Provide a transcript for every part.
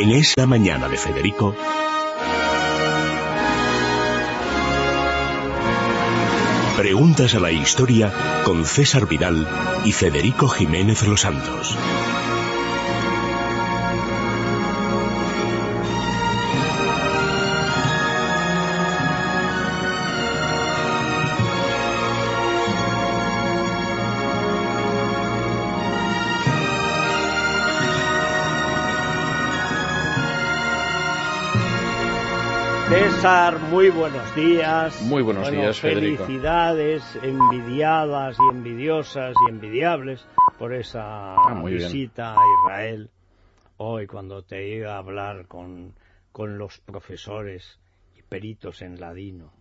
En esa mañana de Federico, Preguntas a la historia con César Vidal y Federico Jiménez Los Santos. César, muy buenos días. Muy buenos días, Federico. Felicidades envidiadas y envidiosas y envidiables por esa Ah, bien. visita a Israel. Hoy cuando te iba a hablar con, con los profesores y peritos en ladino.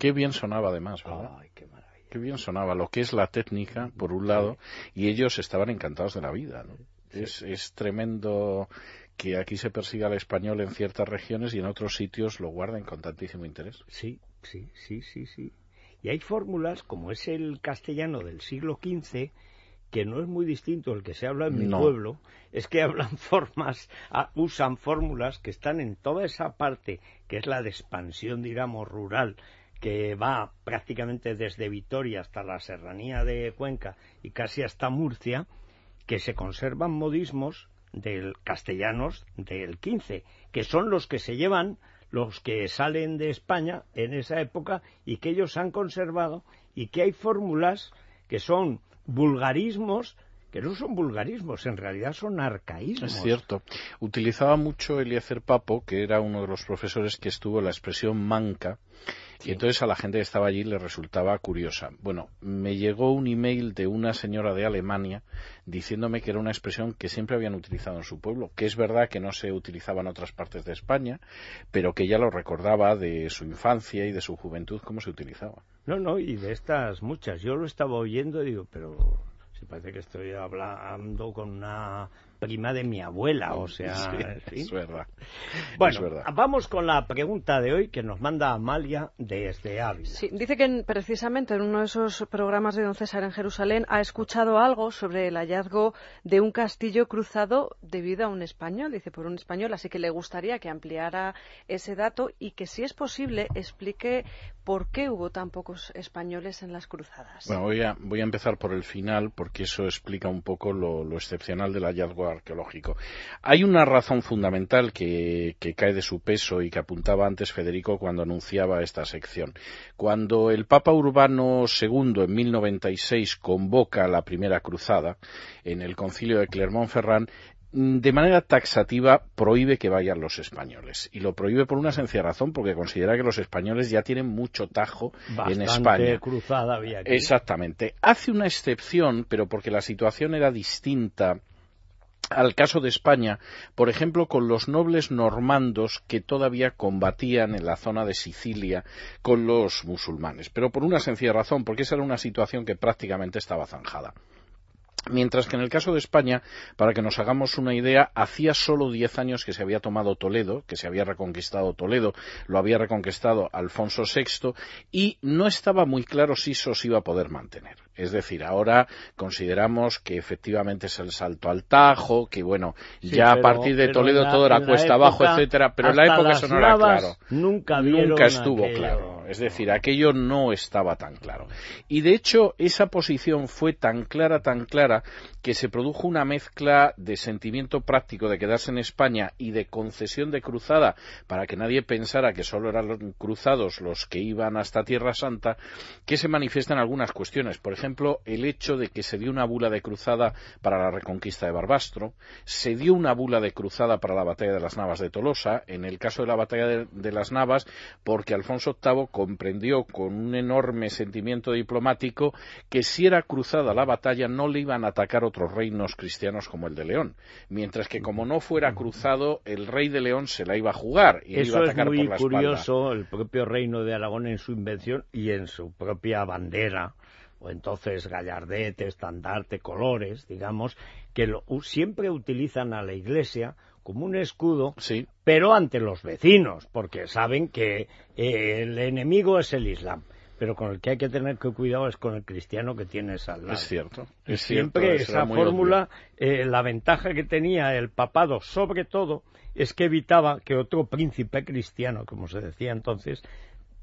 Qué bien sonaba además, ¿verdad? Ay, qué maravilla. Qué bien sonaba lo que es la técnica, por un lado, y ellos estaban encantados de la vida. ¿no? Es, es tremendo que aquí se persiga al español en ciertas regiones y en otros sitios lo guarden con tantísimo interés. Sí, sí, sí, sí, sí. Y hay fórmulas, como es el castellano del siglo XV, que no es muy distinto al que se habla en mi No. pueblo, es que hablan formas, ah, usan fórmulas que están en toda esa parte, que es la de expansión, digamos, rural, que va prácticamente desde Vitoria hasta la serranía de Cuenca y casi hasta Murcia, que se conservan modismos del castellanos del 15, que son los que se llevan los que salen de España en esa época y que ellos han conservado y que hay fórmulas que son vulgarismos que no son vulgarismos, en realidad son arcaísmos. Es cierto. Utilizaba mucho Eliezer Papo, que era uno de los profesores que estuvo en la expresión manca, y entonces a la gente que estaba allí le resultaba curiosa. Bueno, me llegó un email de una señora de Alemania diciéndome que era una expresión que siempre habían utilizado en su pueblo, que es verdad que no se utilizaba en otras partes de España, pero que ella lo recordaba de su infancia y de su juventud cómo se utilizaba. No, no, y de estas muchas. Yo lo estaba oyendo y digo, pero si parece que estoy hablando con una prima de mi abuela, o sea, Sí, es verdad. Bueno, Es verdad. vamos con la pregunta de hoy que nos manda Amalia desde Ávila. Sí, dice que en- precisamente en uno de esos programas de Don César en Jerusalén ha escuchado algo sobre el hallazgo de un castillo cruzado debido a un español, dice por un español, así que le gustaría que ampliara ese dato y que si es posible explique por qué hubo tan pocos españoles en las cruzadas. Bueno, voy a, voy a empezar por el final porque eso explica un poco lo, lo excepcional del hallazgo arqueológico. Hay una razón fundamental que, que cae de su peso y que apuntaba antes Federico cuando anunciaba esta sección. Cuando el Papa Urbano II en 1096 convoca la primera cruzada en el concilio de Clermont-Ferrand, de manera taxativa prohíbe que vayan los españoles. Y lo prohíbe por una sencilla razón, porque considera que los españoles ya tienen mucho tajo Bastante en España. cruzada había aquí. Exactamente. Hace una excepción, pero porque la situación era distinta al caso de España, por ejemplo, con los nobles normandos que todavía combatían en la zona de Sicilia con los musulmanes. Pero por una sencilla razón, porque esa era una situación que prácticamente estaba zanjada. Mientras que en el caso de España, para que nos hagamos una idea, hacía solo diez años que se había tomado Toledo, que se había reconquistado Toledo, lo había reconquistado Alfonso VI, y no estaba muy claro si eso se iba a poder mantener. Es decir, ahora consideramos que efectivamente es el salto al Tajo, que bueno, Sí, ya a partir de Toledo la- todo era cuesta abajo, etcétera, pero en la época eso no era claro. Nunca, estuvo aquello. claro. Es decir, aquello no estaba tan claro. Y de hecho, esa posición fue tan clara, tan clara, que se produjo una mezcla de sentimiento práctico de quedarse en España y de concesión de cruzada para que nadie pensara que solo eran cruzados los que iban hasta Tierra Santa, que se manifiesta en algunas cuestiones. Por ejemplo, el hecho de que se dio una bula de cruzada para la reconquista de Barbastro, se dio una bula de cruzada para la batalla de las Navas de Tolosa, en el caso de la batalla de, de las Navas, porque Alfonso VIII comprendió con un enorme sentimiento diplomático que si era cruzada la batalla no le iban a atacar otros reinos cristianos como el de León, mientras que como no fuera cruzado, el rey de León se la iba a jugar y le iba Eso a es atacar muy por la espalda. curioso, el propio reino de Aragón en su invención y en su propia bandera, o entonces gallardete, estandarte, colores, digamos, que lo- siempre utilizan a la iglesia como un escudo, Sí, pero ante los vecinos, porque saben que eh, el enemigo es el Islam. Pero con el que hay que tener que cuidado es con el cristiano que tienes al lado. Es cierto. Es siempre esa fórmula, eh, la ventaja que tenía el papado, sobre todo, es que evitaba que otro príncipe cristiano, como se decía entonces,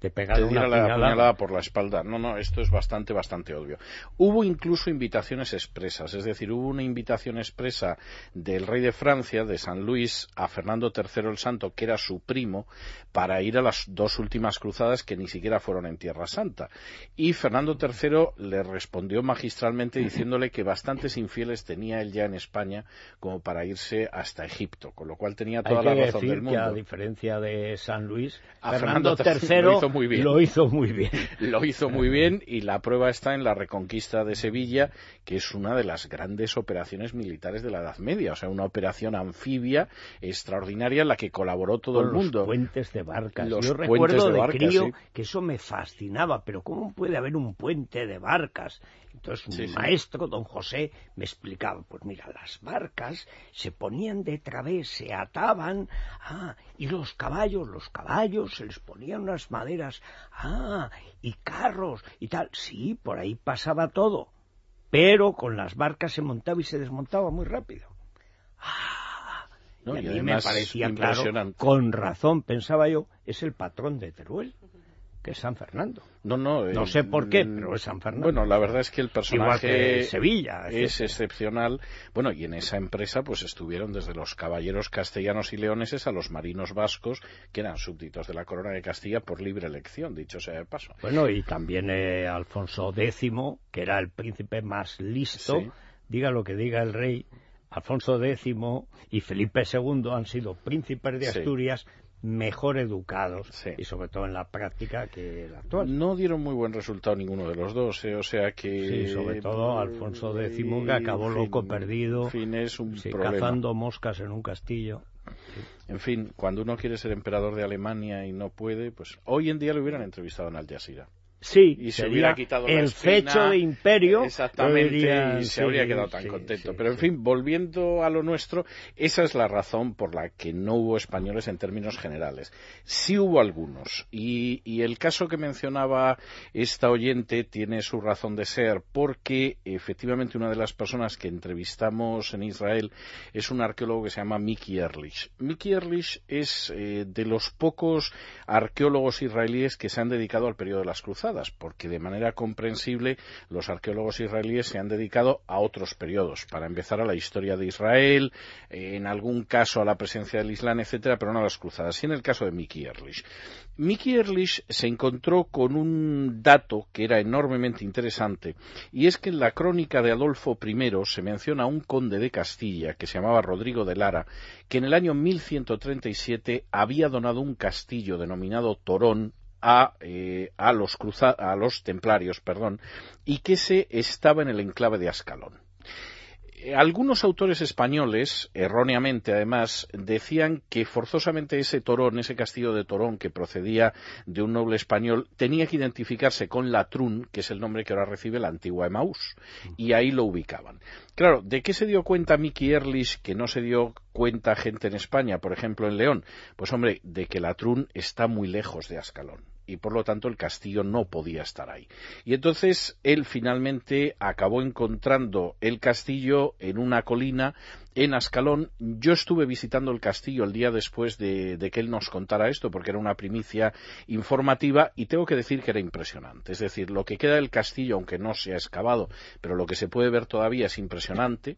te pegaron la puñalada. por la espalda. No, no, esto es bastante, bastante obvio. Hubo incluso invitaciones expresas, es decir, hubo una invitación expresa del rey de Francia, de San Luis, a Fernando III el Santo, que era su primo, para ir a las dos últimas cruzadas que ni siquiera fueron en Tierra Santa. Y Fernando III le respondió magistralmente diciéndole que bastantes infieles tenía él ya en España como para irse hasta Egipto, con lo cual tenía toda la razón del mundo. Que a diferencia de San Luis, Fernando, III muy bien. Lo hizo muy bien. Lo hizo muy bien y la prueba está en la reconquista de Sevilla, que es una de las grandes operaciones militares de la Edad Media, o sea, una operación anfibia extraordinaria en la que colaboró todo el mundo. Los puentes de barcas. Yo recuerdo de, crío que eso me fascinaba, pero ¿cómo puede haber un puente de barcas? Entonces mi maestro, don José, me explicaba, pues mira, las barcas se ponían de través, se ataban, ah, y los caballos, los caballos se les ponían unas maderas, ah, y carros y tal. Sí, por ahí pasaba todo, pero con las barcas se montaba y se desmontaba muy rápido. Ah, y a mí me parecía claro, con razón pensaba yo, es el patrón de Teruel que es San Fernando. No, no. No sé por qué, pero es San Fernando. Bueno, la verdad es que el personaje Sevilla es excepcional. Bueno, y en esa empresa pues estuvieron desde los caballeros castellanos y leoneses a los marinos vascos, que eran súbditos de la corona de Castilla por libre elección, dicho sea de paso. Bueno, y también eh, Alfonso X, que era el príncipe más listo, diga lo que diga el rey, Alfonso X y Felipe II han sido príncipes de Asturias mejor educados y sobre todo en la práctica que el actual. No dieron muy buen resultado ninguno de los dos, ¿eh? o sea que... Sí, sobre todo Alfonso X que acabó loco, perdido, fin, es un cazando moscas en un castillo. En fin, cuando uno quiere ser emperador de Alemania y no puede, pues hoy en día lo hubieran entrevistado en Al Jazeera. Sí, y se hubiera quitado el fecho de imperio. Exactamente, y se habría quedado tan contento. Pero en fin, volviendo a lo nuestro, esa es la razón por la que no hubo españoles en términos generales. Sí hubo algunos, y, y el caso que mencionaba esta oyente tiene su razón de ser, porque efectivamente una de las personas que entrevistamos en Israel es un arqueólogo que se llama Mickey Ehrlich. Mickey Ehrlich es eh, de los pocos arqueólogos israelíes que se han dedicado al periodo de las cruzadas porque de manera comprensible los arqueólogos israelíes se han dedicado a otros periodos, para empezar a la historia de Israel, en algún caso a la presencia del Islam, etcétera, pero no a las cruzadas. Y en el caso de Mickey Ehrlich. Mickey Ehrlich se encontró con un dato que era enormemente interesante, y es que en la crónica de Adolfo I se menciona a un conde de Castilla que se llamaba Rodrigo de Lara, que en el año 1137 había donado un castillo denominado Torón a, eh, a, los a los templarios, perdón, y que se estaba en el enclave de Ascalón. Eh, algunos autores españoles, erróneamente además, decían que forzosamente ese Torón, ese castillo de Torón que procedía de un noble español, tenía que identificarse con Latrún, que es el nombre que ahora recibe la antigua Emaús, y ahí lo ubicaban. Claro, ¿de qué se dio cuenta Mickey Erlich que no se dio cuenta gente en España, por ejemplo en León? Pues hombre, de que Latrún está muy lejos de Ascalón y por lo tanto el castillo no podía estar ahí. Y entonces él finalmente acabó encontrando el castillo en una colina en Ascalón. Yo estuve visitando el castillo el día después de, que él nos contara esto, porque era una primicia informativa, y tengo que decir que era impresionante. Es decir, lo que queda del castillo, aunque no se ha excavado, pero lo que se puede ver todavía es impresionante.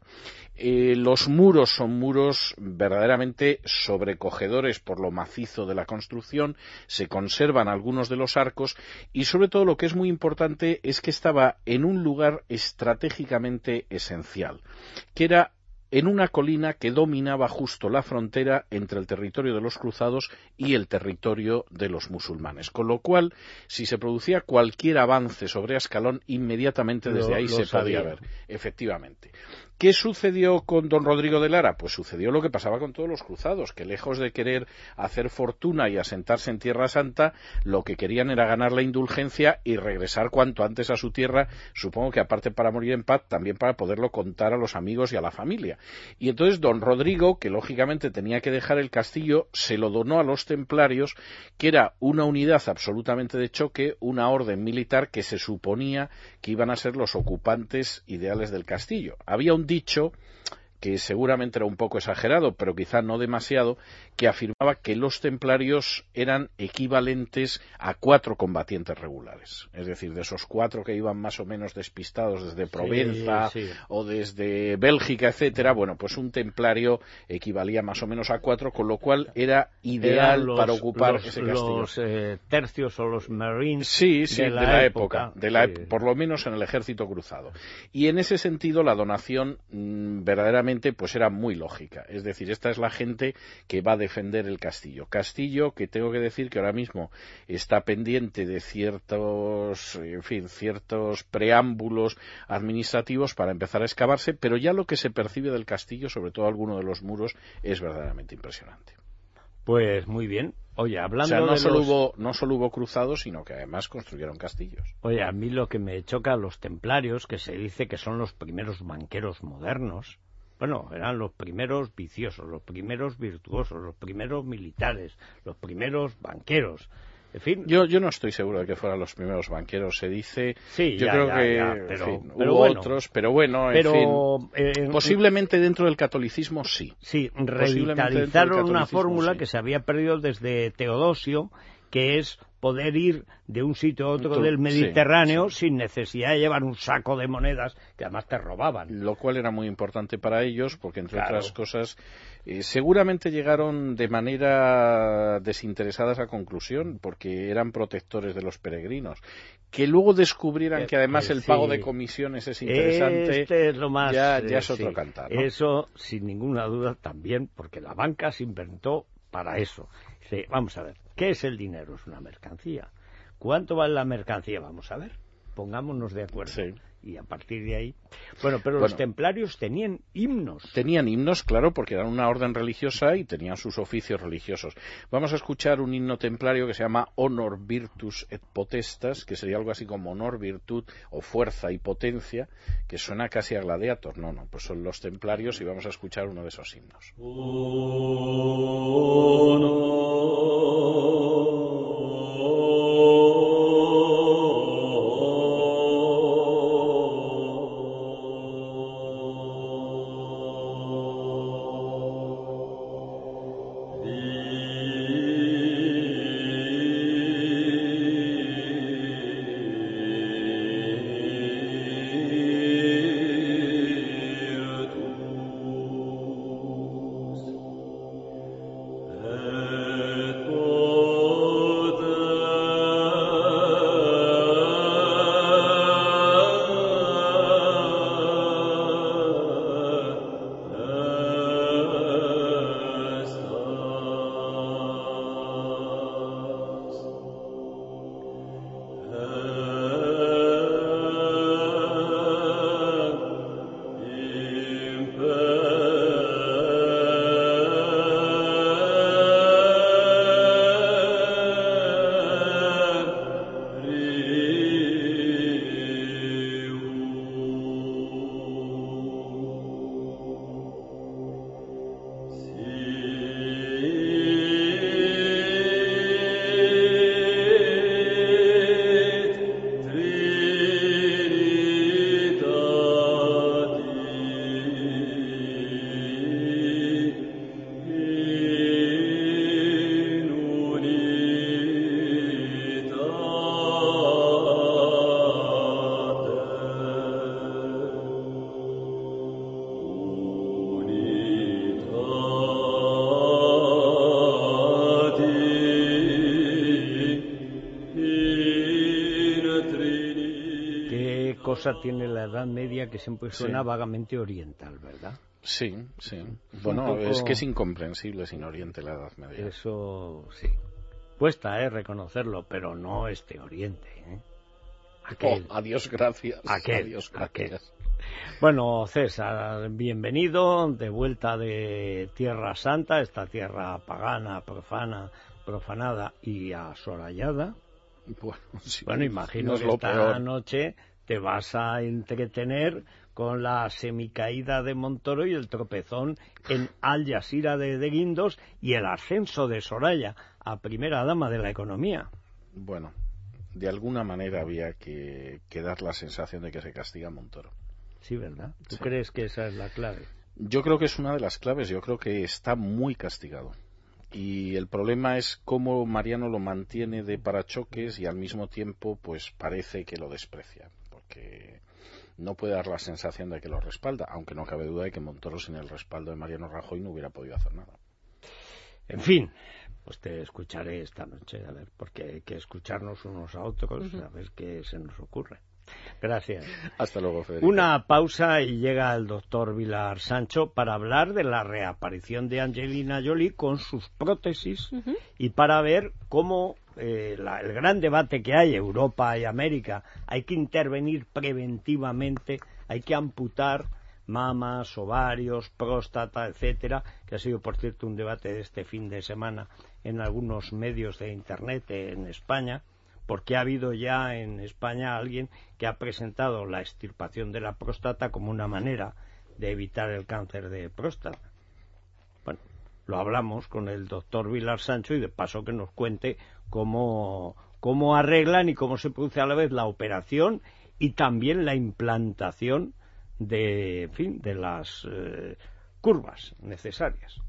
Eh, los muros son muros verdaderamente sobrecogedores por lo macizo de la construcción, se conservan algunos de los arcos, y sobre todo lo que es muy importante es que estaba en un lugar estratégicamente esencial, que era en una colina que dominaba justo la frontera entre el territorio de los cruzados y el territorio de los musulmanes. Con lo cual, si se producía cualquier avance sobre Ascalón, inmediatamente desde ahí se podía ver. Efectivamente. ¿Qué sucedió con don Rodrigo de Lara? Pues sucedió lo que pasaba con todos los cruzados, que lejos de querer hacer fortuna y asentarse en Tierra Santa, lo que querían era ganar la indulgencia y regresar cuanto antes a su tierra, supongo que aparte para morir en paz, también para poderlo contar a los amigos y a la familia. Y entonces don Rodrigo, que lógicamente tenía que dejar el castillo, se lo donó a los templarios, que era una unidad absolutamente de choque, una orden militar que se suponía que iban a ser los ocupantes ideales del castillo. Había un dicho que seguramente era un poco exagerado, pero quizá no demasiado, que afirmaba que los templarios eran equivalentes a cuatro combatientes regulares. Es decir, de esos cuatro que iban más o menos despistados desde Provenza o desde Bélgica, etcétera, bueno, pues un templario equivalía más o menos a cuatro, con lo cual era ideal para ocupar ese castillo. Los eh, tercios o los marines sí, sí, de la, época, de la, por lo menos en el ejército cruzado. Y en ese sentido la donación mm, verdaderamente pues era muy lógica. Es decir, esta es la gente que va a defender el castillo. Castillo que tengo que decir que ahora mismo está pendiente de ciertos, en fin, ciertos preámbulos administrativos para empezar a excavarse, pero ya lo que se percibe del castillo, sobre todo alguno de los muros, es verdaderamente impresionante. Pues muy bien. Oye, hablando o sea, no de solo los... hubo no solo hubo cruzados, sino que además construyeron castillos. Oye, a mí lo que me choca los templarios, que se dice que son los primeros banqueros modernos, bueno, eran los primeros viciosos, los primeros virtuosos, los primeros militares, los primeros banqueros. En fin. Yo, yo no estoy seguro de que fueran los primeros banqueros. Se dice. Sí, yo ya, creo ya, que ya, en pero- fin, pero hubo bueno. otros, pero bueno, en Pero, fin. eh, Posiblemente dentro del catolicismo sí. Sí, revitalizaron una fórmula sí. que se había perdido desde Teodosio, que es poder ir de un sitio a otro del Mediterráneo sí. sin necesidad de llevar un saco de monedas que además te robaban. Lo cual era muy importante para ellos, porque entre Claro. otras cosas, eh, seguramente llegaron de manera desinteresada a esa conclusión, porque eran protectores de los peregrinos. Que luego descubrieran Eh, que además eh, el pago sí. de comisiones es interesante. Este es lo más. ya- ya es otro cantar, ¿no? Eso, sin ninguna duda, también, porque la banca se inventó para eso. Vamos a ver, ¿qué es el dinero? Es una mercancía. ¿Cuánto vale la mercancía? Vamos a ver, pongámonos de acuerdo. Sí. Y a partir de ahí. Bueno, pero los templarios tenían himnos. Tenían himnos, claro, porque eran una orden religiosa y tenían sus oficios religiosos. Vamos a escuchar un himno templario que se llama Honor Virtus et Potestas, que sería algo así como honor, virtud o fuerza y potencia, que suena casi a gladiator. No, no, pues son los templarios y vamos a escuchar uno de esos himnos. ¿Qué tiene la Edad Media que siempre suena Sí. vagamente oriental, verdad? Sí, sí. un Bueno, poco- es que es incomprensible sin Oriente la Edad Media. Eso sí. Cuesta, ¿eh? Reconocerlo, pero no este Oriente, ¿eh? Oh, Aquel. adiós, gracias. aquel. Adiós, aquel. gracias. Bueno, César, bienvenido de vuelta de Tierra Santa, esta tierra pagana, profana, profanada y asolallada. Bueno, imagino que esta noche te vas a entretener con la semicaída de Montoro y el tropezón en Al Jazeera de, de Guindos y el ascenso de Soraya a primera dama de la economía. Bueno, de alguna manera había que, dar la sensación de que se castiga a Montoro. Sí, ¿verdad? ¿Tú crees que esa es la clave? Yo creo que es una de las claves. Yo creo que está muy castigado. Y el problema es cómo Mariano lo mantiene de parachoques y al mismo tiempo, pues parece que lo desprecia. Porque no puede dar la sensación de que lo respalda, aunque no cabe duda de que Montoro sin el respaldo de Mariano Rajoy no hubiera podido hacer nada. En fin, pues te escucharé esta noche, a ver, porque hay que escucharnos unos a otros, a ver qué se nos ocurre. Gracias. Hasta luego, Federico. Una pausa y llega el doctor Vilar Sancho para hablar de la reaparición de Angelina Jolie con sus prótesis y para ver cómo eh, el gran debate que hay, Europa y América, hay que intervenir preventivamente, hay que amputar mamas, ovarios, próstata, etcétera, que ha sido, por cierto, un debate de este fin de semana en algunos medios de Internet en España, porque ha habido ya en España alguien que ha presentado la extirpación de la próstata como una manera de evitar el cáncer de próstata. Bueno, lo hablamos con el doctor Vilar Sancho y de paso que nos cuente cómo, cómo arreglan y cómo se produce a la vez la operación y también la implantación de, fin, de las eh, curvas necesarias.